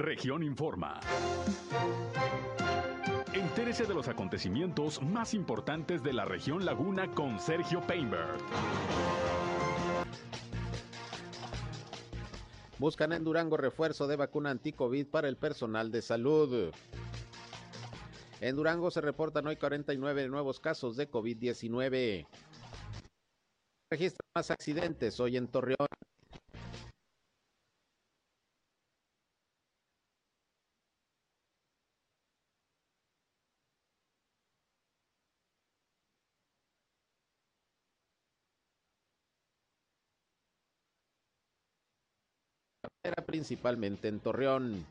Región Informa. Entérese de los acontecimientos más importantes de la región Laguna con Sergio Painberg. Buscan en Durango refuerzo de vacuna anti-COVID para el personal de salud. En Durango se reportan hoy 49 nuevos casos de COVID-19. Registran más accidentes hoy en Torreón. Principalmente en Torreón.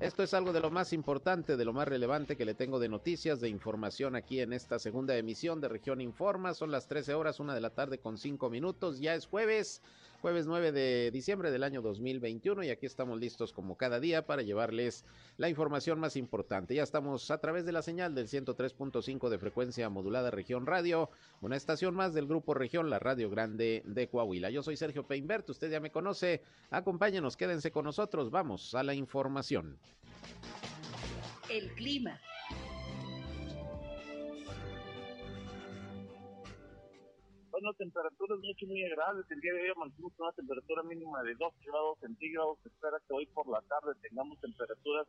Esto es algo de lo más importante, de lo más relevante que le tengo de noticias, de información aquí en esta segunda emisión de Región Informa. Son las 13 horas, una de la tarde con cinco minutos. Ya es jueves jueves 9 de diciembre del año 2021 y aquí estamos listos como cada día para llevarles la información más importante. Ya estamos a través de la señal del 103.5 de frecuencia modulada Región Radio, una estación más del Grupo Región, la Radio Grande de Coahuila. Yo soy Sergio Peinbert, usted ya me conoce, acompáñenos, quédense con nosotros, vamos a la información. El clima. Bueno, temperaturas mucho, muy agradables. El día de hoy mantenemos una temperatura mínima de 2 grados centígrados. Se espera que hoy por la tarde tengamos temperaturas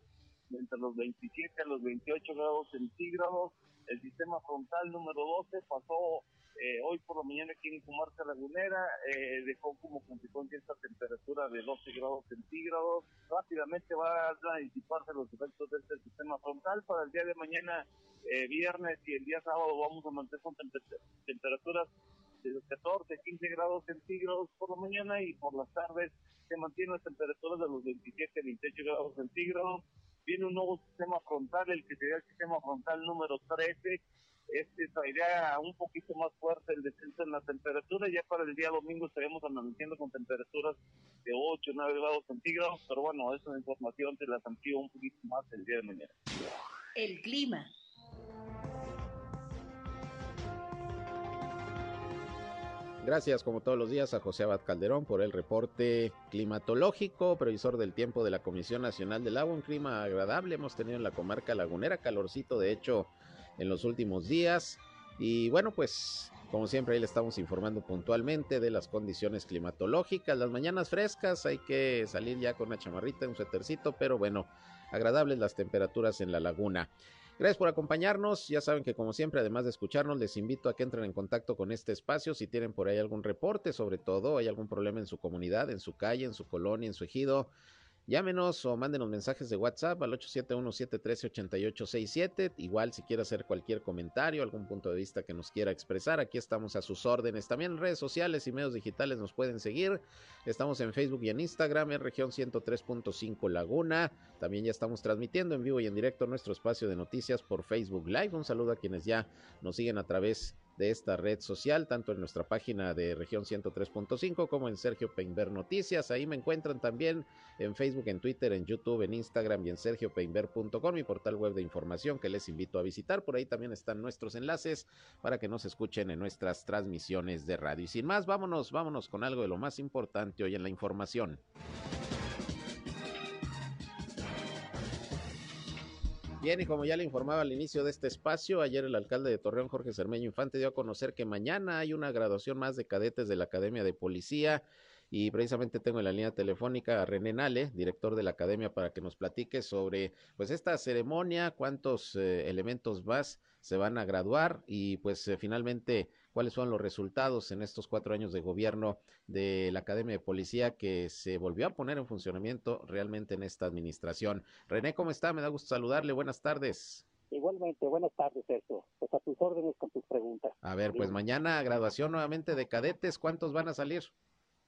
entre los 27 a los 28 grados centígrados. El sistema frontal número 12 pasó eh, hoy por la mañana aquí en Comarca Lagunera, eh, dejó como consecuencia esta temperatura de 12 grados centígrados. Rápidamente va a disiparse los efectos de este sistema frontal. Para el día de mañana, eh, viernes y el día sábado, vamos a mantener con temperaturas de los 14, 15 grados centígrados por la mañana y por las tardes se mantiene la temperatura de los 27, 28 grados centígrados. Viene un nuevo sistema frontal, el que sería el sistema frontal número 13. Este traería un poquito más fuerte el descenso en la temperatura. Ya para el día domingo estaremos amaneciendo con temperaturas de 8, 9 grados centígrados. Pero bueno, esa información se la amplío un poquito más el día de mañana. El clima. Gracias, como todos los días, a José Abad Calderón por el reporte climatológico, previsor del tiempo de la Comisión Nacional del Agua. Un clima agradable hemos tenido en la comarca lagunera, calorcito de hecho en los últimos días. Y bueno, pues como siempre ahí le estamos informando puntualmente de las condiciones climatológicas. Las mañanas frescas, hay que salir ya con una chamarrita, un suétercito, pero bueno, agradables las temperaturas en la laguna. Gracias por acompañarnos. Ya saben que como siempre, además de escucharnos, les invito a que entren en contacto con este espacio. Si tienen por ahí algún reporte, sobre todo, hay algún problema en su comunidad, en su calle, en su colonia, en su ejido Llámenos o mándenos mensajes de WhatsApp al 871-713-8867. Igual si quiere hacer cualquier comentario, algún punto de vista que nos quiera expresar, aquí estamos a sus órdenes. También en redes sociales y medios digitales nos pueden seguir. Estamos en Facebook y en Instagram en región 103.5 Laguna. También ya estamos transmitiendo en vivo y en directo nuestro espacio de noticias por Facebook Live. Un saludo a quienes ya nos siguen a través de esta red social, tanto en nuestra página de región 103.5 como en Sergio Peinber Noticias. Ahí me encuentran también en Facebook, en Twitter, en YouTube, en Instagram y en sergiopeinber.com, mi portal web de información que les invito a visitar. Por ahí también están nuestros enlaces para que nos escuchen en nuestras transmisiones de radio. Y sin más, vámonos, vámonos con algo de lo más importante hoy en la información. Bien, y como ya le informaba al inicio de este espacio, ayer el alcalde de Torreón, Jorge Cermeño Infante, dio a conocer que mañana hay una graduación más de cadetes de la Academia de Policía. Y precisamente tengo en la línea telefónica a René Nale, director de la Academia, para que nos platique sobre pues esta ceremonia, cuántos eh, elementos más se van a graduar y pues eh, finalmente cuáles son los resultados en estos cuatro años de gobierno de la Academia de Policía que se volvió a poner en funcionamiento realmente en esta administración. René, ¿cómo está? Me da gusto saludarle. Buenas tardes. Igualmente, buenas tardes, Sergio. Pues a tus órdenes con tus preguntas. A ver, pues mañana graduación nuevamente de cadetes. ¿Cuántos van a salir?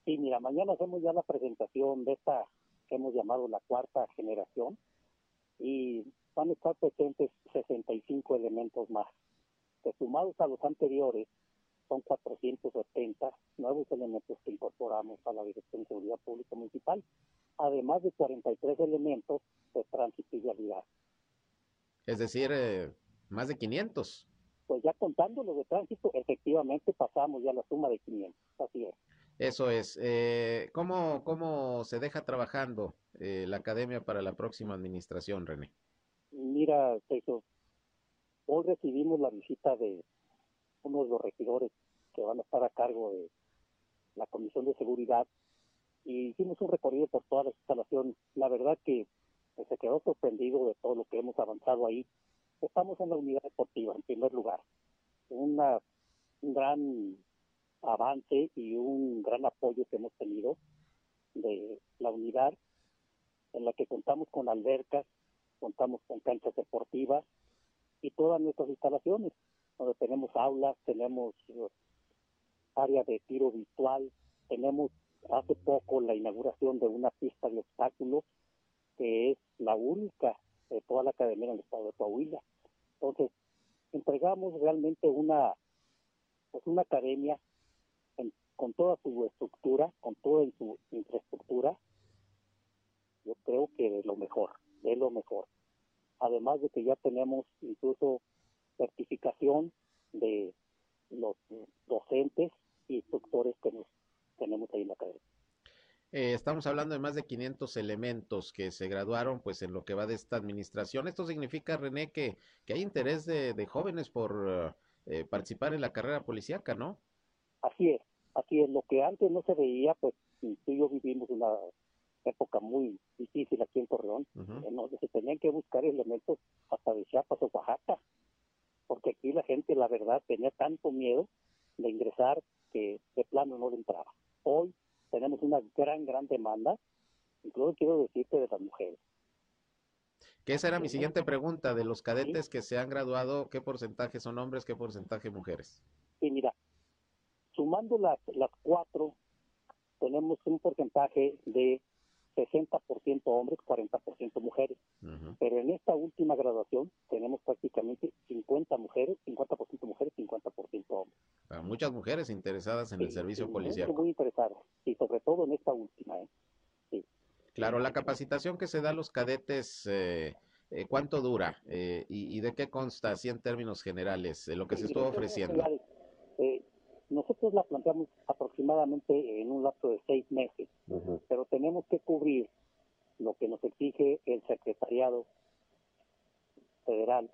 Sí, mira, mañana hacemos ya la presentación de esta que hemos llamado la cuarta generación y van a estar presentes 65 elementos más, que sumados a los anteriores son 470 nuevos elementos que incorporamos a la Dirección de Seguridad Pública Municipal, además de 43 elementos de tránsito y vialidad. Es decir, eh, más de 500. Pues ya contando los de tránsito, efectivamente pasamos ya la suma de 500, así es. Eso es. Eh, ¿cómo, ¿Cómo se deja trabajando eh, la academia para la próxima administración, René? Mira, Sergio, hoy recibimos la visita de uno de los regidores que van a estar a cargo de la Comisión de Seguridad y hicimos un recorrido por toda la instalación. La verdad que pues, se quedó sorprendido de todo lo que hemos avanzado ahí. Estamos en la unidad deportiva, en primer lugar. Una, un gran avance y un gran apoyo que hemos tenido de la unidad en la que contamos con albercas, contamos con canchas deportivas y todas nuestras instalaciones, donde tenemos aulas, tenemos área de tiro virtual, tenemos hace poco la inauguración de una pista de obstáculos que es la única de toda la academia en el estado de Coahuila. Entonces, entregamos realmente una pues una academia con toda su estructura, con toda su infraestructura, yo creo que de lo mejor, de lo mejor. Además de que ya tenemos incluso certificación de los docentes instructores que nos tenemos ahí en la academia. Eh, estamos hablando de más de 500 elementos que se graduaron pues en lo que va de esta administración. Esto significa, René, que, que hay interés de, jóvenes por eh, participar en la carrera policíaca, ¿no? Así es, así es. Lo que antes no se veía, pues tú y yo vivimos una época muy difícil aquí en Torreón, en donde se tenían que buscar elementos hasta de Chiapas o Oaxaca, porque aquí la gente, la verdad, tenía tanto miedo de ingresar que de plano no le entraba. Hoy tenemos una gran, gran demanda, incluso quiero decirte de las mujeres. Que esa era mi siguiente pregunta, de los cadetes que se han graduado, ¿qué porcentaje son hombres, qué porcentaje mujeres? Sí, mira, sumando las, las cuatro, tenemos un porcentaje de 60% hombres, 40% mujeres. Pero en esta última graduación tenemos prácticamente 50 mujeres, 50% mujeres, 50% hombres. muchas mujeres interesadas en el servicio policial. Muy interesadas, y sobre todo en esta última. ¿eh? Sí. Claro, la capacitación que se da a los cadetes, eh, eh, ¿cuánto dura? y, de qué consta, así en términos generales, lo que se estuvo ofreciendo? Nosotros la planteamos aproximadamente en un lapso de seis meses, pero tenemos que cubrir lo que nos exige el Secretariado Federal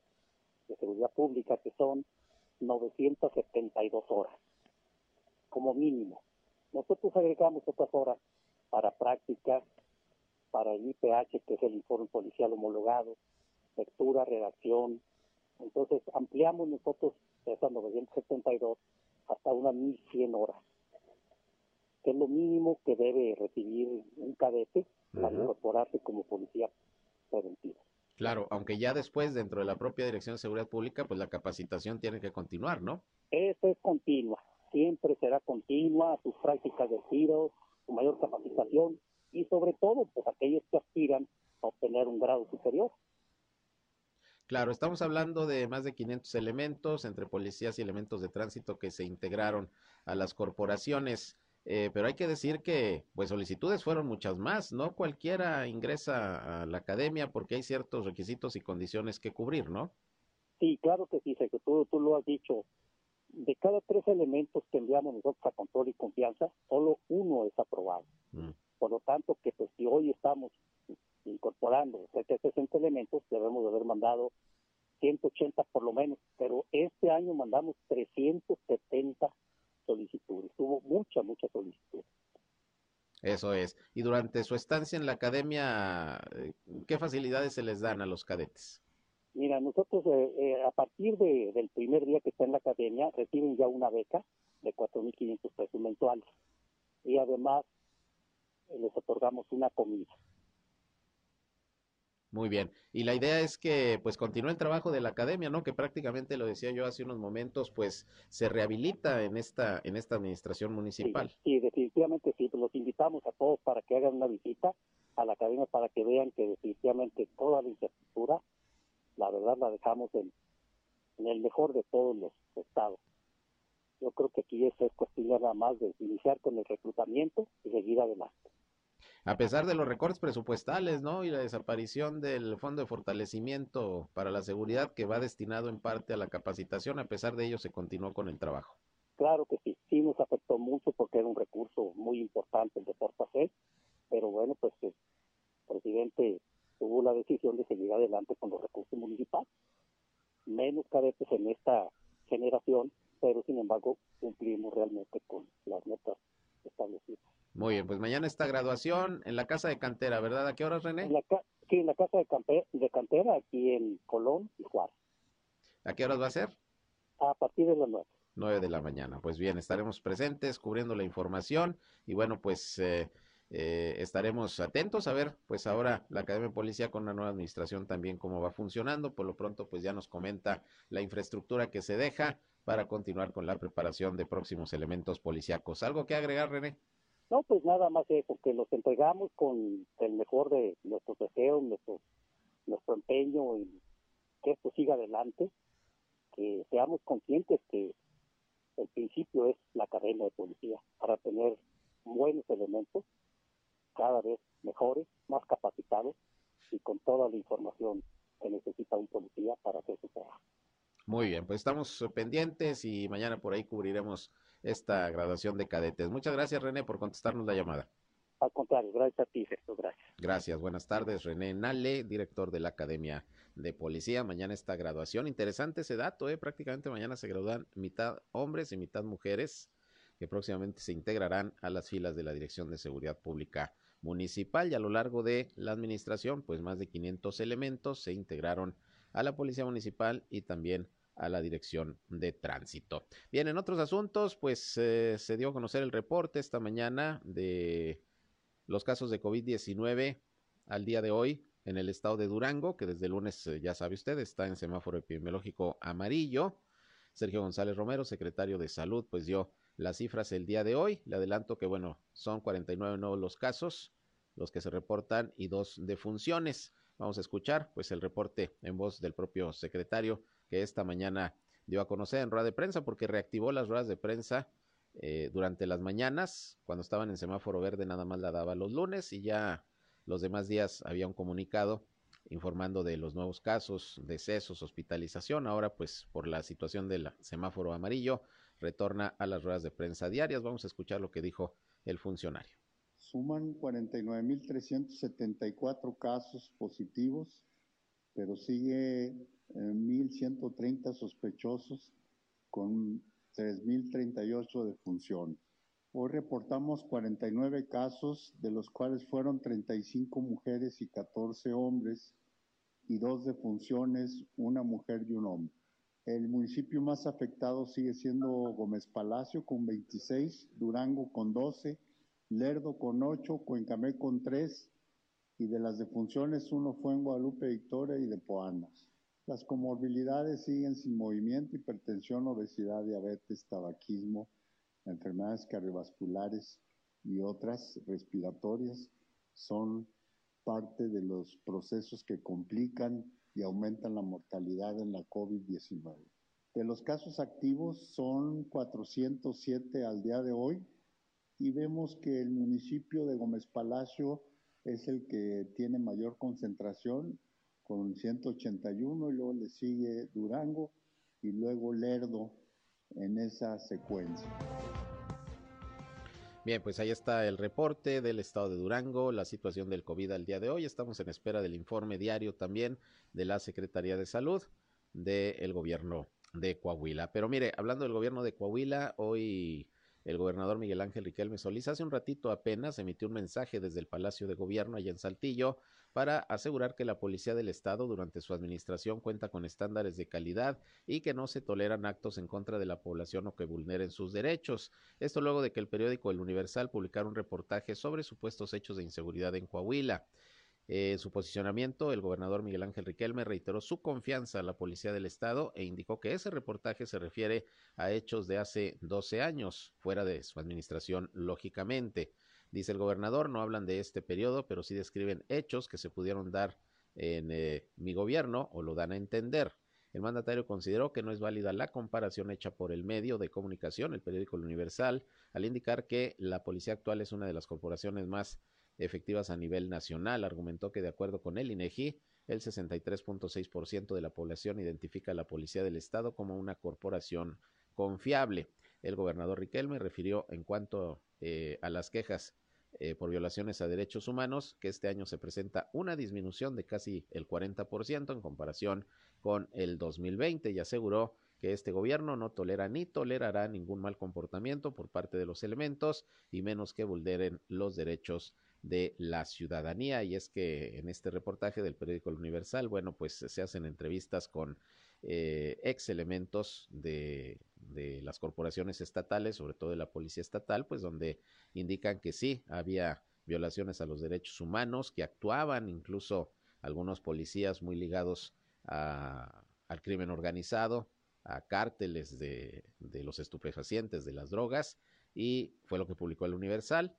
de Seguridad Pública, que son 972 horas, como mínimo. Nosotros agregamos otras horas para prácticas, para el IPH, que es el informe policial homologado, lectura, redacción. Entonces ampliamos nosotros esas 972 hasta unas 1.100 horas, que es lo mínimo que debe recibir un cadete para incorporarse como policía preventiva. Claro, aunque ya después dentro de la propia Dirección de Seguridad Pública, pues la capacitación tiene que continuar, ¿no? Eso es continua, siempre será continua, sus prácticas de tiro, su mayor capacitación y sobre todo, pues aquellos que aspiran a obtener un grado superior. Claro, estamos hablando de más de 500 elementos entre policías y elementos de tránsito que se integraron a las corporaciones. Eh, pero hay que decir que pues solicitudes fueron muchas más, no cualquiera ingresa a la academia porque hay ciertos requisitos y condiciones que cubrir, ¿no? Sí, claro que sí, que tú, tú lo has dicho. De cada tres elementos que enviamos nosotros a control y confianza, solo uno es aprobado. Mm. Por lo tanto, que pues si hoy estamos incorporando de 60 elementos, debemos de haber mandado 180 por lo menos, pero este año mandamos 370 solicitudes, hubo mucha, mucha solicitud. Eso es. Y durante su estancia en la academia, eh, ¿qué facilidades se les dan a los cadetes? Mira, nosotros eh, eh, a partir de, del primer día que está en la academia reciben ya una beca de 4.500 pesos mensuales y además les otorgamos una comida. Muy bien. Y la idea es que pues continúe el trabajo de la academia, ¿no? Que prácticamente lo decía yo hace unos momentos, pues se rehabilita en esta en esta administración municipal. Sí, definitivamente sí. Los invitamos a todos para que hagan una visita a la academia para que vean que definitivamente toda la infraestructura, la verdad la dejamos en, en el mejor de todos los estados. Yo creo que aquí es cuestión nada más de iniciar con el reclutamiento y seguir adelante a pesar de los recortes presupuestales, ¿no? Y la desaparición del Fondo de Fortalecimiento para la Seguridad que va destinado en parte a la capacitación, a pesar de ello se continuó con el trabajo. Claro que sí, sí nos afectó mucho porque era un recurso muy importante el de Portacel, pero bueno, pues el presidente tuvo la decisión de seguir adelante con los recursos municipales. Menos cadetes en esta generación, pero sin embargo cumplimos realmente con las metas establecidas. Muy bien, pues mañana está graduación en la casa de cantera, ¿verdad? ¿A qué horas, René? En la, sí, en la casa de, de cantera, aquí en Colón y Juárez. ¿A qué horas va a ser? A partir de las nueve. 9 de la mañana. Pues bien, estaremos presentes cubriendo la información y bueno, pues eh, eh, estaremos atentos a ver, pues ahora la Academia de Policía con la nueva administración también cómo va funcionando. Por lo pronto, pues ya nos comenta la infraestructura que se deja para continuar con la preparación de próximos elementos policíacos. ¿Algo que agregar, René? No, pues nada más eso, que los entregamos con el mejor de nuestros deseos, nuestro, nuestro empeño y que esto siga adelante, que seamos conscientes que el principio es la cadena de policía para tener buenos elementos, cada vez mejores, más capacitados y con toda la información que necesita un policía para hacer su trabajo. Muy bien, pues estamos pendientes y mañana por ahí cubriremos esta graduación de cadetes. Muchas gracias, René, por contestarnos la llamada. Al contrario, gracias a ti, Jesús, gracias. Gracias, buenas tardes. René Nale, director de la Academia de Policía. Mañana esta graduación. Interesante ese dato, ¿eh? Prácticamente mañana se gradúan mitad hombres y mitad mujeres que próximamente se integrarán a las filas de la Dirección de Seguridad Pública Municipal y a lo largo de la administración, pues más de 500 elementos se integraron a la Policía Municipal y también a la Dirección de Tránsito. Bien, en otros asuntos, pues eh, se dio a conocer el reporte esta mañana de los casos de COVID-19 al día de hoy en el estado de Durango, que desde lunes, eh, ya sabe usted, está en semáforo epidemiológico amarillo. Sergio González Romero, secretario de Salud, pues dio las cifras el día de hoy. Le adelanto que, bueno, son 49 nuevos los casos, los que se reportan y dos defunciones. Vamos a escuchar, pues, el reporte en voz del propio secretario que esta mañana dio a conocer en rueda de prensa, porque reactivó las ruedas de prensa eh, durante las mañanas, cuando estaban en semáforo verde nada más la daba los lunes y ya los demás días había un comunicado informando de los nuevos casos, decesos, hospitalización. Ahora pues por la situación del semáforo amarillo retorna a las ruedas de prensa diarias. Vamos a escuchar lo que dijo el funcionario. Suman 49.374 casos positivos, pero sigue 1.130 eh, sospechosos con 3.038 de función. Hoy reportamos 49 casos, de los cuales fueron 35 mujeres y 14 hombres, y dos defunciones, una mujer y un hombre. El municipio más afectado sigue siendo Gómez Palacio con 26, Durango con 12, Lerdo con 8, Cuencamé con 3, y de las defunciones uno fue en Guadalupe Victoria y de Poanas. Las comorbilidades siguen sin movimiento, hipertensión, obesidad, diabetes, tabaquismo, enfermedades cardiovasculares y otras respiratorias son parte de los procesos que complican y aumentan la mortalidad en la COVID-19. De los casos activos son 407 al día de hoy y vemos que el municipio de Gómez Palacio es el que tiene mayor concentración con 181 y luego le sigue Durango y luego Lerdo en esa secuencia. Bien, pues ahí está el reporte del estado de Durango, la situación del COVID al día de hoy. Estamos en espera del informe diario también de la Secretaría de Salud del gobierno de Coahuila. Pero mire, hablando del gobierno de Coahuila, hoy el gobernador Miguel Ángel Riquelme Solís hace un ratito apenas emitió un mensaje desde el Palacio de Gobierno allá en Saltillo para asegurar que la Policía del Estado durante su administración cuenta con estándares de calidad y que no se toleran actos en contra de la población o que vulneren sus derechos. Esto luego de que el periódico El Universal publicara un reportaje sobre supuestos hechos de inseguridad en Coahuila. En su posicionamiento, el gobernador Miguel Ángel Riquelme reiteró su confianza a la Policía del Estado e indicó que ese reportaje se refiere a hechos de hace 12 años, fuera de su administración, lógicamente. Dice el gobernador, no hablan de este periodo, pero sí describen hechos que se pudieron dar en eh, mi gobierno o lo dan a entender. El mandatario consideró que no es válida la comparación hecha por el medio de comunicación, el periódico Universal, al indicar que la policía actual es una de las corporaciones más efectivas a nivel nacional. Argumentó que de acuerdo con el INEGI, el 63.6% de la población identifica a la Policía del Estado como una corporación confiable. el gobernador Riquelme refirió en cuanto eh, a las quejas eh, por violaciones a derechos humanos que este año se presenta una disminución de casi el 40% en comparación con el 2020 y aseguró que este gobierno no tolera ni tolerará ningún mal comportamiento por parte de los elementos y menos que vulneren los derechos de la ciudadanía. Y es que en este reportaje del periódico El Universal, bueno, pues se hacen entrevistas con eh, ex elementos de, de las corporaciones estatales, sobre todo de la policía estatal, pues donde indican que sí, había violaciones a los derechos humanos, que actuaban incluso algunos policías muy ligados a, al crimen organizado, a cárteles de, de los estupefacientes, de las drogas, y fue lo que publicó el Universal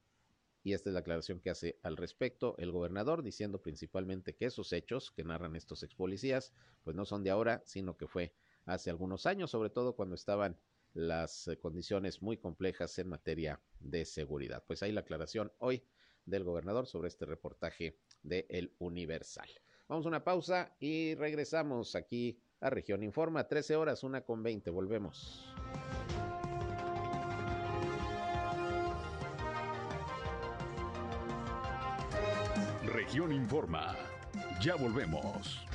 y esta es la aclaración que hace al respecto el gobernador, diciendo principalmente que esos hechos que narran estos ex policías, pues no son de ahora, sino que fue hace algunos años, sobre todo cuando estaban las eh, condiciones muy complejas en materia de seguridad. Pues ahí la aclaración hoy del gobernador sobre este reportaje de El Universal. Vamos a una pausa y regresamos aquí a Región Informa, 13 horas, una con 20, volvemos. Región Informa. Ya volvemos.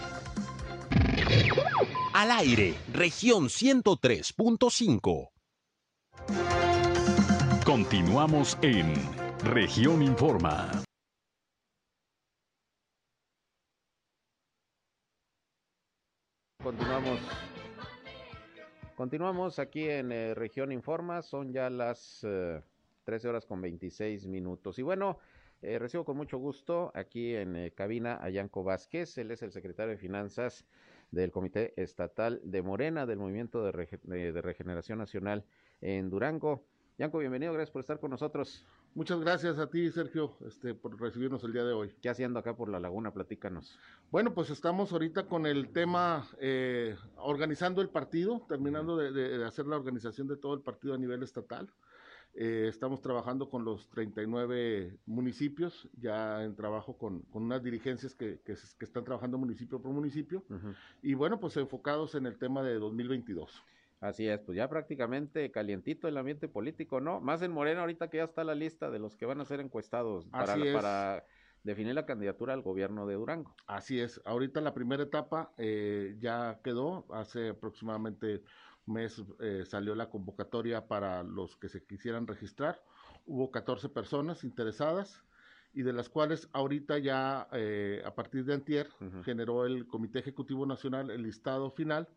Al aire, región 103.5. Continuamos en región Informa. Continuamos. Continuamos aquí en eh, región Informa. Son ya las eh, 13 horas con 26 minutos. Y bueno, eh, recibo con mucho gusto aquí en eh, cabina a Yanko Vázquez, él es el secretario de Finanzas del Comité Estatal de Morena del Movimiento de, Rege de, de Regeneración Nacional en Durango. Yanko, bienvenido, gracias por estar con nosotros. Muchas gracias a ti, Sergio, este, por recibirnos el día de hoy. ¿Qué haciendo acá por la laguna? Platícanos. Bueno, pues estamos ahorita con el tema, eh, organizando el partido, terminando de, de, de, hacer la organización de todo el partido a nivel estatal. Eh, estamos trabajando con los 39 municipios, ya en trabajo con, con unas dirigencias que, que, que, están trabajando municipio por municipio, uh -huh. y bueno, pues enfocados en el tema de 2022. Así es, pues ya prácticamente calientito el ambiente político, ¿no? Más en Morena ahorita que ya está la lista de los que van a ser encuestados para, para definir la candidatura al gobierno de Durango. Así es, ahorita la primera etapa eh, ya quedó hace aproximadamente mes eh, salió la convocatoria para los que se quisieran registrar. Hubo 14 personas interesadas y de las cuales ahorita ya eh, a partir de antier uh -huh. generó el Comité Ejecutivo Nacional el listado final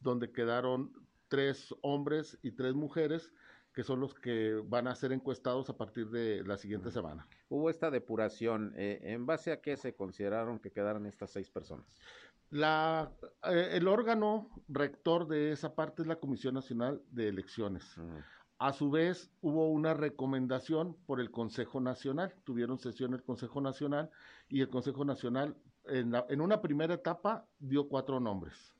donde quedaron tres hombres y tres mujeres que son los que van a ser encuestados a partir de la siguiente semana. Hubo esta depuración, eh, ¿en base a qué se consideraron que quedaran estas seis personas? La, eh, el órgano rector de esa parte es la Comisión Nacional de Elecciones. Uh -huh. A su vez, hubo una recomendación por el Consejo Nacional. Tuvieron sesión el Consejo Nacional y el Consejo Nacional, en, la, en una primera etapa, dio cuatro nombres.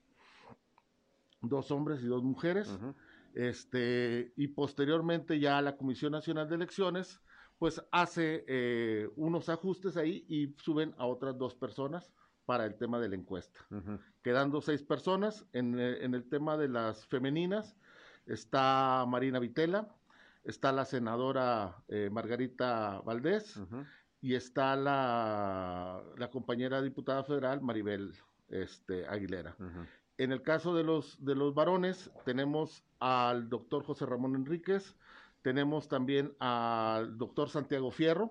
Dos hombres y dos mujeres. Uh -huh. este, y posteriormente ya la Comisión Nacional de Elecciones, pues hace eh, unos ajustes ahí y suben a otras dos personas para el tema de la encuesta. Uh -huh. Quedando seis personas. En, eh, en, el tema de las femeninas está Marina Vitela, está la senadora eh, Margarita Valdés uh -huh. y está la, la, compañera diputada federal Maribel este, Aguilera. Uh -huh. En el caso de los, de los varones, tenemos al doctor José Ramón Enríquez, tenemos también al doctor Santiago Fierro,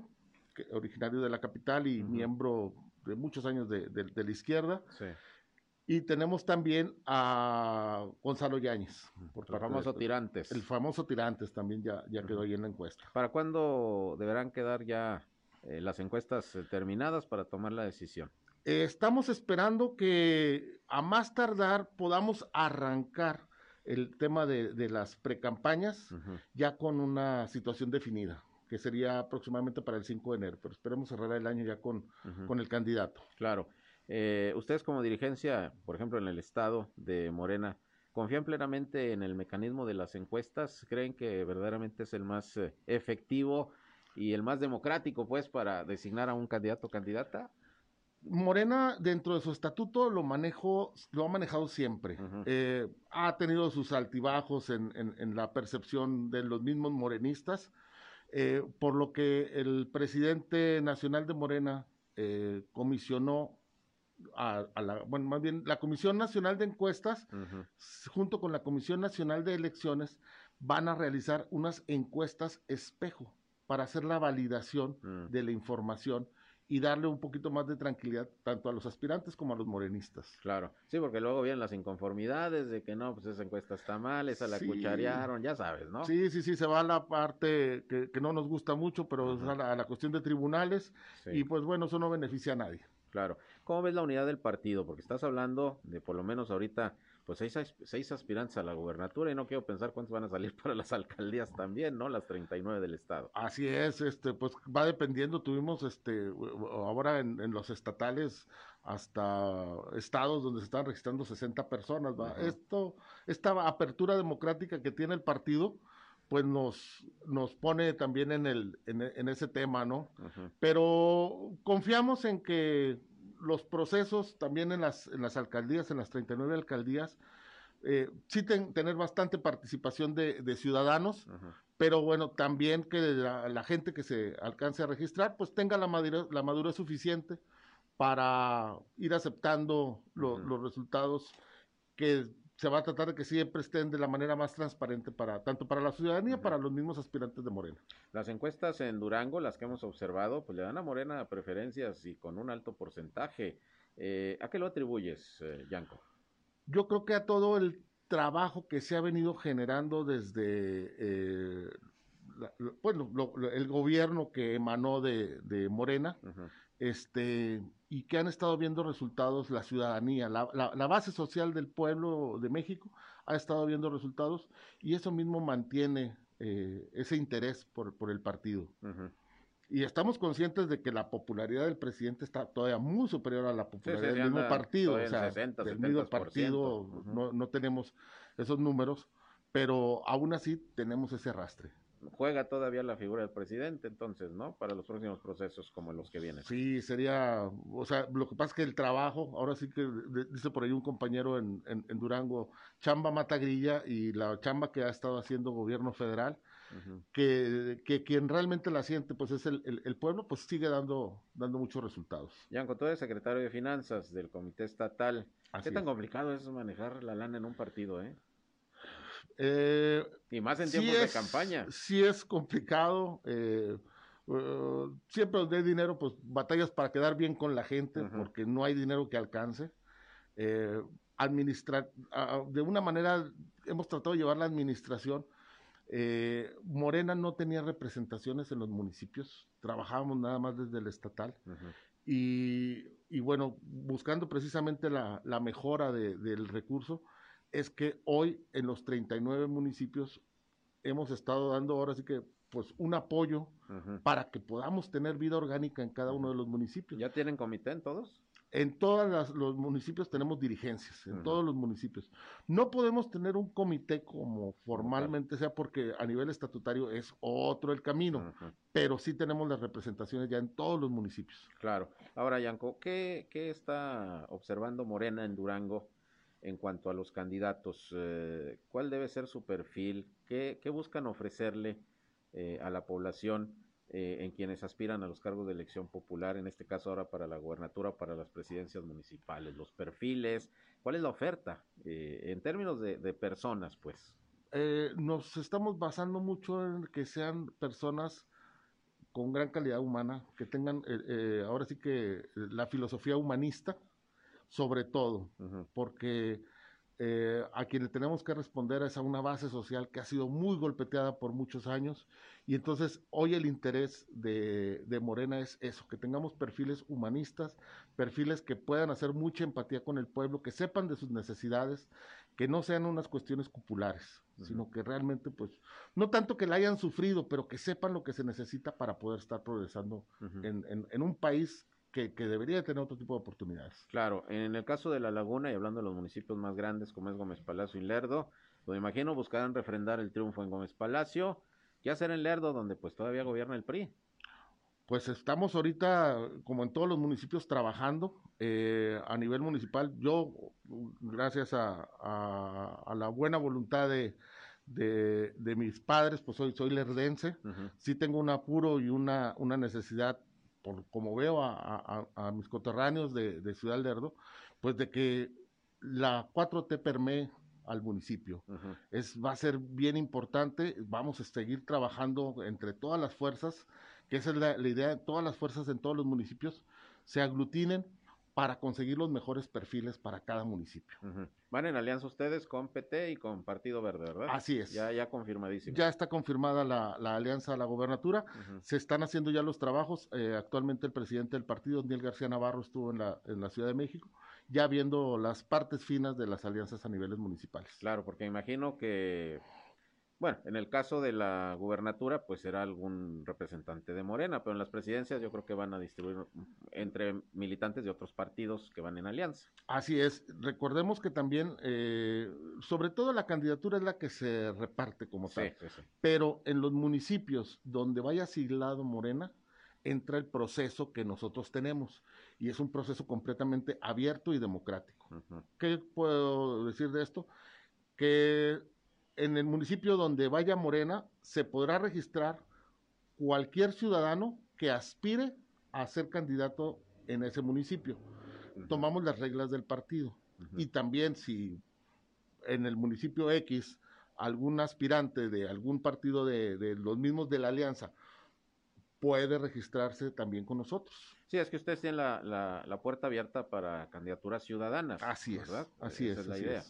que, originario de la capital y miembro de muchos años de, de, de la izquierda. Sí. Y tenemos también a Gonzalo Yáñez. Por el famoso de, Tirantes. El famoso Tirantes también ya, ya quedó uh -huh. ahí en la encuesta. ¿Para cuándo deberán quedar ya eh, las encuestas eh, terminadas para tomar la decisión? Eh, estamos esperando que a más tardar podamos arrancar el tema de, de las precampañas uh -huh. ya con una situación definida que sería aproximadamente para el 5 de enero, pero esperemos cerrar el año ya con, uh -huh. con el candidato. Claro. Eh, ustedes como dirigencia, por ejemplo, en el estado de Morena, ¿confían plenamente en el mecanismo de las encuestas? ¿Creen que verdaderamente es el más eh, efectivo y el más democrático, pues, para designar a un candidato o candidata? Morena, dentro de su estatuto, lo manejo, lo ha manejado siempre. Eh, ha tenido sus altibajos en, en, la percepción de los mismos morenistas, eh, por lo que el presidente nacional de Morena eh, comisionó a, la, bueno, más bien la Comisión Nacional de Encuestas, junto con la Comisión Nacional de Elecciones, van a realizar unas encuestas espejo para hacer la validación mm. de la información y darle un poquito más de tranquilidad tanto a los aspirantes como a los morenistas. Claro, sí, porque luego vienen las inconformidades de que no, pues esa encuesta está mal, esa la cucharearon, ya sabes, ¿no? Sí, sí, sí, se va a la parte que, no nos gusta mucho, pero a, la, cuestión de tribunales y pues bueno, eso no beneficia a nadie. Claro. ¿Cómo ves la unidad del partido? Porque estás hablando de por lo menos ahorita pues seis, seis aspirantes a la gubernatura y no quiero pensar cuántos van a salir para las alcaldías también, ¿no? Las 39 del estado. Así es, este, pues va dependiendo, tuvimos este, ahora en, los estatales hasta estados donde se están registrando 60 personas, ¿va? Esto, esta apertura democrática que tiene el partido, pues nos, nos pone también en, el, en, ese tema, ¿no? Pero confiamos en que los procesos también en las, en las alcaldías, en las 39 alcaldías, eh, sí tener bastante participación de, ciudadanos, pero bueno, también que la, gente que se alcance a registrar, pues tenga la madurez, la madurez suficiente para ir aceptando los resultados que se va a tratar de que siempre estén de la manera más transparente para tanto para la ciudadanía, para los mismos aspirantes de Morena. Las encuestas en Durango, las que hemos observado, pues le dan a Morena preferencias y con un alto porcentaje. Eh, ¿A qué lo atribuyes, eh, Yanko? Yo creo que a todo el trabajo que se ha venido generando desde eh, bueno, el gobierno que emanó de, Morena, este, y que han estado viendo resultados la ciudadanía, la, la, base social del pueblo de México ha estado viendo resultados y eso mismo mantiene eh, ese interés por, por el partido. Y estamos conscientes de que la popularidad del presidente está todavía muy superior a la popularidad del mismo partido. O sea, del mismo partido no, no tenemos esos números, pero aún así tenemos ese arrastre juega todavía la figura del presidente, entonces, ¿no? Para los próximos procesos como los que vienen. Sí, sería, o sea, lo que pasa es que el trabajo, ahora sí que dice por ahí un compañero en, en, Durango, chamba mata grilla y la chamba que ha estado haciendo gobierno federal, que, que, quien realmente la siente, pues es el, el, pueblo, pues sigue dando, dando muchos resultados. Yanko, tú eres secretario de Finanzas del Comité Estatal. ¿Qué tan complicado es manejar la lana en un partido, eh? Eh, y más en tiempos de campaña. Sí es complicado. Eh, eh, siempre donde hay dinero, pues batallas para quedar bien con la gente, porque no hay dinero que alcance. administrar, de una manera, hemos tratado de llevar la administración. Morena no tenía representaciones en los municipios, trabajábamos nada más desde el estatal. y, y, bueno, buscando precisamente la, la mejora de, del recurso, es que hoy en los 39 municipios hemos estado dando ahora sí que pues un apoyo para que podamos tener vida orgánica en cada uno de los municipios. ¿Ya tienen comité en todos? En todos los municipios tenemos dirigencias, en todos los municipios. No podemos tener un comité como formalmente sea porque a nivel estatutario es otro el camino, pero sí tenemos las representaciones ya en todos los municipios. Claro. Ahora, Yanko, ¿qué, qué está observando Morena en Durango en cuanto a los candidatos, eh, cuál debe ser su perfil, qué, buscan ofrecerle eh, a la población eh, en quienes aspiran a los cargos de elección popular, en este caso ahora para la gubernatura, para las presidencias municipales, los perfiles, cuál es la oferta en términos de, personas, pues. nos estamos basando mucho en que sean personas con gran calidad humana, que tengan ahora sí que la filosofía humanista, sobre todo, porque eh, a quien le tenemos que responder es a una base social que ha sido muy golpeteada por muchos años y entonces hoy el interés de, de, Morena es eso, que tengamos perfiles humanistas, perfiles que puedan hacer mucha empatía con el pueblo, que sepan de sus necesidades, que no sean unas cuestiones cupulares, sino que realmente pues, no tanto que la hayan sufrido, pero que sepan lo que se necesita para poder estar progresando en, en, en un país que, debería tener otro tipo de oportunidades. Claro, en el caso de La Laguna y hablando de los municipios más grandes como es Gómez Palacio y Lerdo, lo imagino buscarán refrendar el triunfo en Gómez Palacio. ¿Qué hacer en Lerdo donde pues todavía gobierna el PRI? Pues estamos ahorita, como en todos los municipios, trabajando eh, a nivel municipal. Yo, gracias a, la buena voluntad de, de, mis padres, pues soy, soy lerdense, sí tengo un apuro y una, una necesidad, por como veo a, mis coterráneos de, de, Ciudad Lerdo, pues de que la 4T permee al municipio. es, va a ser bien importante, vamos a seguir trabajando entre todas las fuerzas que esa es la, idea de todas las fuerzas en todos los municipios, se aglutinen para conseguir los mejores perfiles para cada municipio. Van en alianza ustedes con PT y con Partido Verde, ¿verdad? Así es. Ya, ya confirmadísimo. Ya está confirmada la, alianza a la gobernatura. Se están haciendo ya los trabajos. Eh, actualmente el presidente del partido, Daniel García Navarro, estuvo en la, en la Ciudad de México, ya viendo las partes finas de las alianzas a niveles municipales. Claro, porque imagino que bueno, en el caso de la gubernatura, pues será algún representante de Morena, pero en las presidencias yo creo que van a distribuir entre militantes de otros partidos que van en alianza. Así es. Recordemos que también, eh, sobre todo la candidatura es la que se reparte como tal. Pero en los municipios donde vaya siglado Morena, entra el proceso que nosotros tenemos. Y es un proceso completamente abierto y democrático. ¿Qué puedo decir de esto? Que en el municipio donde vaya Morena se podrá registrar cualquier ciudadano que aspire a ser candidato en ese municipio. Tomamos las reglas del partido. Y también si en el municipio X algún aspirante de algún partido de, los mismos de la alianza puede registrarse también con nosotros. Sí, es que ustedes tienen la, la, puerta abierta para candidaturas ciudadanas. Así es, así es, es la idea.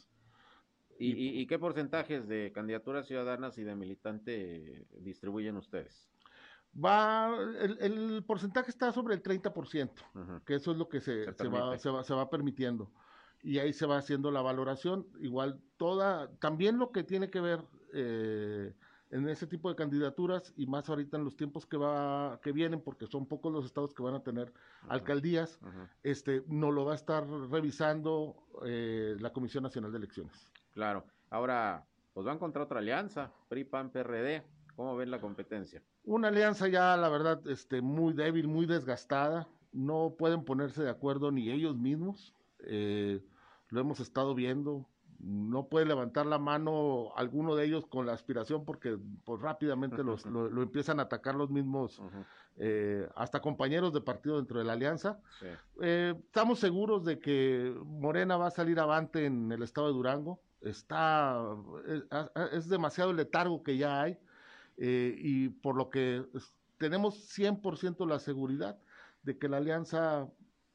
¿Y, qué porcentajes de candidaturas ciudadanas y de militante distribuyen ustedes? Va, el, porcentaje está sobre el 30%, que eso es lo que se, se, va, se, va, se, va, permitiendo. Y ahí se va haciendo la valoración. Igual toda, también lo que tiene que ver eh, en ese tipo de candidaturas, y más ahorita en los tiempos que va, que vienen, porque son pocos los estados que van a tener alcaldías, este, no lo va a estar revisando eh, la Comisión Nacional de Elecciones. Claro. Ahora, pues van contra otra alianza, PRI, PAN, PRD. ¿Cómo ven la competencia? Una alianza ya, la verdad, este, muy débil, muy desgastada. No pueden ponerse de acuerdo ni ellos mismos. Eh, lo hemos estado viendo. No puede levantar la mano alguno de ellos con la aspiración porque pues, rápidamente los, lo, empiezan a atacar los mismos, eh, hasta compañeros de partido dentro de la alianza. Eh, estamos seguros de que Morena va a salir avante en el estado de Durango está, es, demasiado letargo que ya hay eh, y por lo que tenemos 100% la seguridad de que la alianza,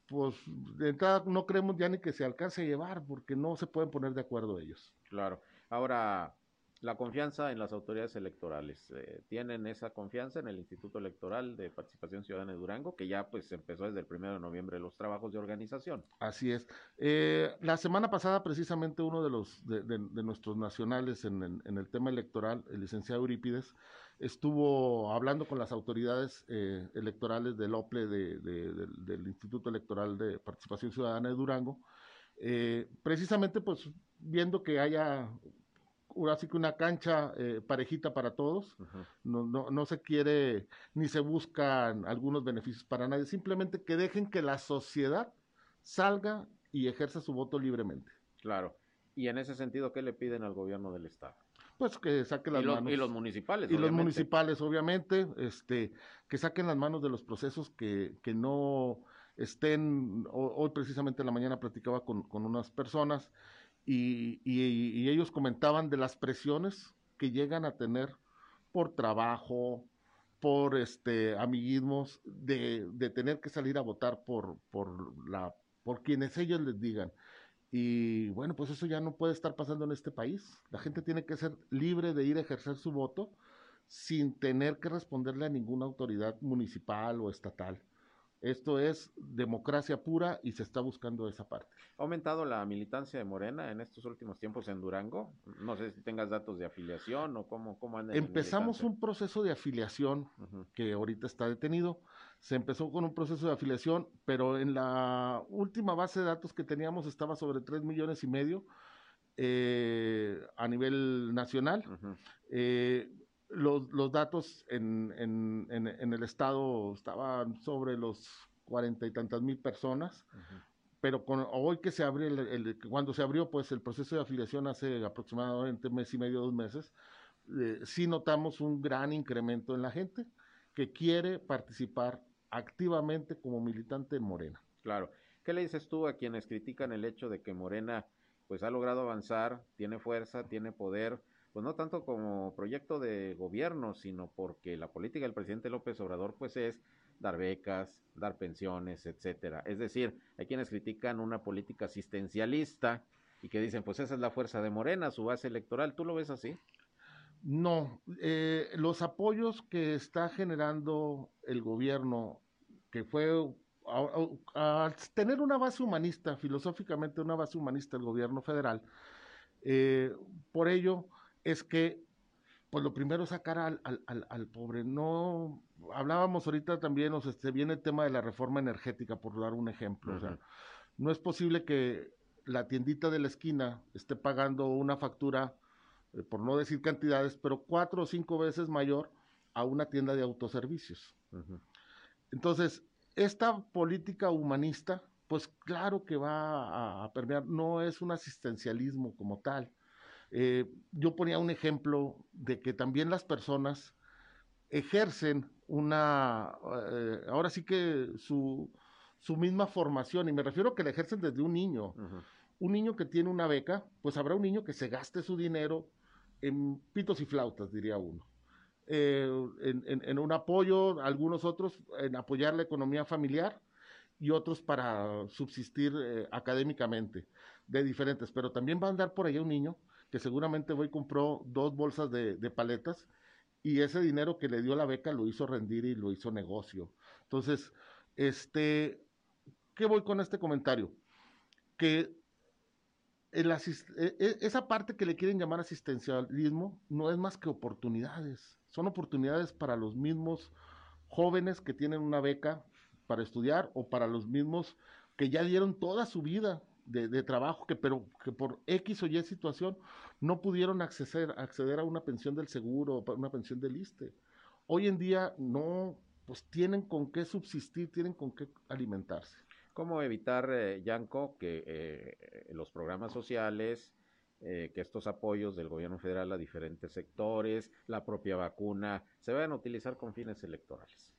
pues de entrada no creemos ya ni que se alcance a llevar porque no se pueden poner de acuerdo ellos. Claro. Ahora, la confianza en las autoridades electorales. Eh, ¿Tienen esa confianza en el Instituto Electoral de Participación Ciudadana de Durango, que ya pues empezó desde el primero de noviembre los trabajos de organización? Así es. Eh, la semana pasada precisamente uno de los de, nuestros nacionales en, el tema electoral, el licenciado Eurípides, estuvo hablando con las autoridades eh, electorales del OPLE del Instituto Electoral de Participación Ciudadana de Durango, precisamente pues viendo que haya así que una cancha eh, parejita para todos, no, no, no, se quiere ni se buscan algunos beneficios para nadie, simplemente que dejen que la sociedad salga y ejerza su voto libremente. Claro. Y en ese sentido, ¿qué le piden al gobierno del estado? Pues que saquen las manos. Y los municipales. Y los municipales, obviamente, este, que saquen las manos de los procesos que, que no estén, hoy precisamente en la mañana platicaba con, con unas personas y, ellos comentaban de las presiones que llegan a tener por trabajo, por este amiguismos, de, tener que salir a votar por, por quienes ellos les digan. Y bueno, pues eso ya no puede estar pasando en este país. La gente tiene que ser libre de ir a ejercer su voto sin tener que responderle a ninguna autoridad municipal o estatal. Esto es democracia pura y se está buscando esa parte. ¿Ha aumentado la militancia de Morena en estos últimos tiempos en Durango? No sé si tengas datos de afiliación o cómo, cómo anda. Empezamos un proceso de afiliación que ahorita está detenido. Se empezó con un proceso de afiliación, pero en la última base de datos que teníamos estaba sobre 3 millones y medio eh, a nivel nacional. Eh, los, los datos en, en, en, el estado estaban sobre los cuarenta y tantas mil personas, pero con, hoy que se abrió, el, cuando se abrió pues el proceso de afiliación hace aproximadamente mes y medio, dos meses, eh, sí notamos un gran incremento en la gente que quiere participar activamente como militante en Morena. Claro. ¿Qué le dices tú a quienes critican el hecho de que Morena pues ha logrado avanzar, tiene fuerza, tiene poder, pues no tanto como proyecto de gobierno, sino porque la política del presidente López Obrador pues es dar becas, dar pensiones, etcétera. Es decir, hay quienes critican una política asistencialista y que dicen, pues esa es la fuerza de Morena, su base electoral. ¿Tú lo ves así? No, eh, los apoyos que está generando el gobierno, que fue al tener una base humanista, filosóficamente una base humanista el gobierno federal, eh, por ello es que, pues lo primero es sacar al, al, al, pobre. No, hablábamos ahorita también, o sea, se viene el tema de la reforma energética, por dar un ejemplo. O sea, no es posible que la tiendita de la esquina esté pagando una factura, eh, por no decir cantidades, pero cuatro o cinco veces mayor a una tienda de autoservicios. Entonces, esta política humanista, pues claro que va a permear, no es un asistencialismo como tal, eh, yo ponía un ejemplo de que también las personas ejercen una, eh, ahora sí que su, su, misma formación, y me refiero a que la ejercen desde un niño. Un niño que tiene una beca, pues habrá un niño que se gaste su dinero en pitos y flautas, diría uno. Eh, en, un apoyo, algunos otros en apoyar la economía familiar y otros para subsistir académicamente, de diferentes. Pero también va a andar por allá un niño que seguramente voy compró dos bolsas de, paletas y ese dinero que le dio la beca lo hizo rendir y lo hizo negocio. Entonces, este, ¿qué voy con este comentario? Que e, e, esa parte que le quieren llamar asistencialismo no es más que oportunidades, son oportunidades para los mismos jóvenes que tienen una beca para estudiar o para los mismos que ya dieron toda su vida de, trabajo que pero que por X o Y situación no pudieron acceder, acceder a una pensión del seguro una pensión del ISTE. Hoy en día no, pues tienen con qué subsistir, tienen con qué alimentarse. ¿Cómo evitar, eh, Yanko, que eh, los programas sociales, eh, que estos apoyos del gobierno federal a diferentes sectores, la propia vacuna, se vayan a utilizar con fines electorales?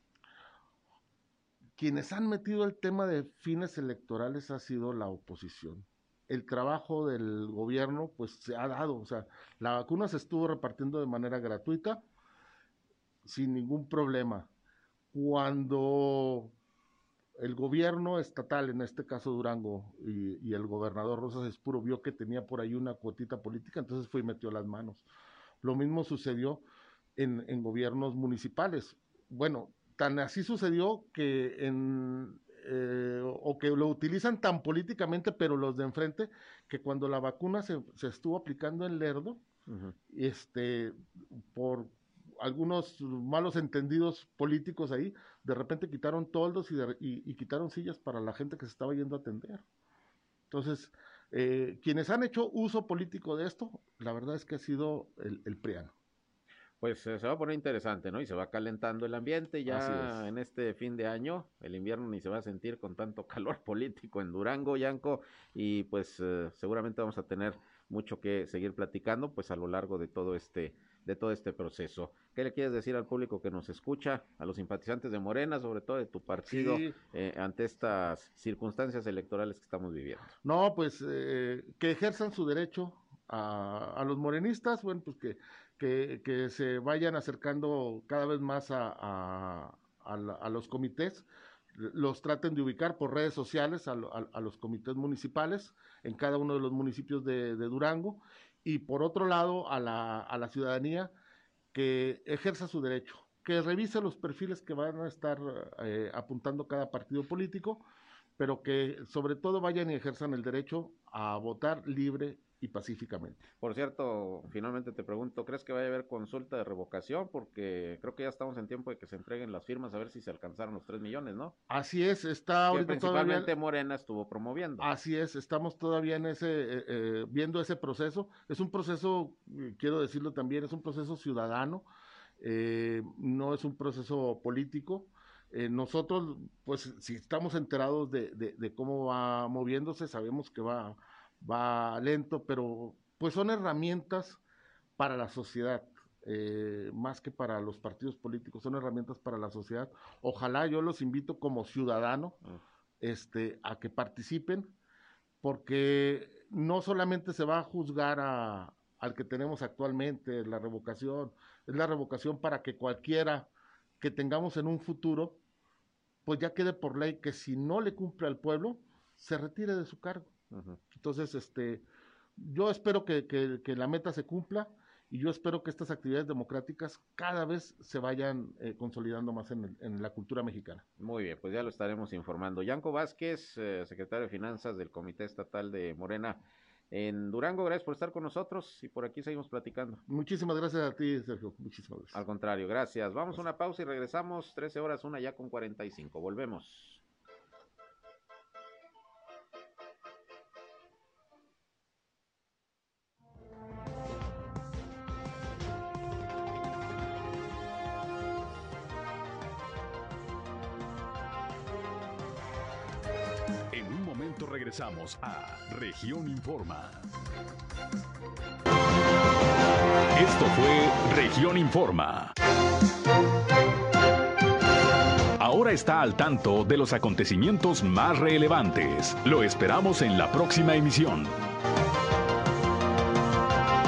Quienes han metido el tema de fines electorales ha sido la oposición. El trabajo del gobierno pues se ha dado, o sea, la vacuna se estuvo repartiendo de manera gratuita sin ningún problema. Cuando el gobierno estatal, en este caso Durango, y, el gobernador Rosas Espuro vio que tenía por ahí una cuotita política, entonces fue y metió las manos. Lo mismo sucedió en, en gobiernos municipales. Bueno, tan así sucedió que en, eh, o que lo utilizan tan políticamente, pero los de enfrente, que cuando la vacuna se, se estuvo aplicando en Lerdo, este, por algunos malos entendidos políticos ahí, de repente quitaron toldos y, y, quitaron sillas para la gente que se estaba yendo a atender. Entonces, eh, quienes han hecho uso político de esto, la verdad es que ha sido el, el PRIANO pues eh, se va a poner interesante, ¿no? Y se va calentando el ambiente ya en este fin de año, el invierno ni se va a sentir con tanto calor político en Durango, Yanco, y pues eh, seguramente vamos a tener mucho que seguir platicando, pues a lo largo de todo este de todo este proceso. ¿Qué le quieres decir al público que nos escucha, a los simpatizantes de Morena, sobre todo de tu partido, eh, ante estas circunstancias electorales que estamos viviendo? No, pues que ejerzan su derecho a, a, los morenistas, bueno, pues que que, se vayan acercando cada vez más a, los comités, los traten de ubicar por redes sociales a, los comités municipales en cada uno de los municipios de, Durango y por otro lado a la, ciudadanía que ejerza su derecho, que revise los perfiles que van a estar eh, apuntando cada partido político, pero que sobre todo vayan y ejerzan el derecho a votar libre y pacíficamente. Por cierto, finalmente te pregunto, ¿crees que vaya a haber consulta de revocación? Porque creo que ya estamos en tiempo de que se entreguen las firmas a ver si se alcanzaron los 3 millones, ¿no? Así es, está ahorita principalmente Morena estuvo promoviendo. Así es, estamos todavía en ese, eh, eh, viendo ese proceso. Es un proceso, quiero decirlo también, es un proceso ciudadano. eh, no es un proceso político. Eh, nosotros, pues, si estamos enterados de, cómo va moviéndose, sabemos que va, va lento, pero pues son herramientas para la sociedad. Eh, más que para los partidos políticos, son herramientas para la sociedad. Ojalá yo los invito como ciudadano ah. este, a que participen, porque no solamente se va a juzgar a, al que tenemos actualmente, la revocación, es la revocación para que cualquiera que tengamos en un futuro, pues ya quede por ley que si no le cumple al pueblo, se retire de su cargo. Entonces, este, yo espero que, que la meta se cumpla y yo espero que estas actividades democráticas cada vez se vayan eh, consolidando más en, la cultura mexicana. Muy bien, pues ya lo estaremos informando. Yanko Vázquez, eh, secretario de Finanzas del Comité Estatal de Morena en Durango, gracias por estar con nosotros y por aquí seguimos platicando. Muchísimas gracias a ti, Sergio. Muchísimas gracias. Al contrario, gracias. Vamos a una pausa y regresamos 13 horas, una ya con 45. Volvemos. Regresamos a Región Informa. Esto fue Región Informa. Ahora está al tanto de los acontecimientos más relevantes. Lo esperamos en la próxima emisión.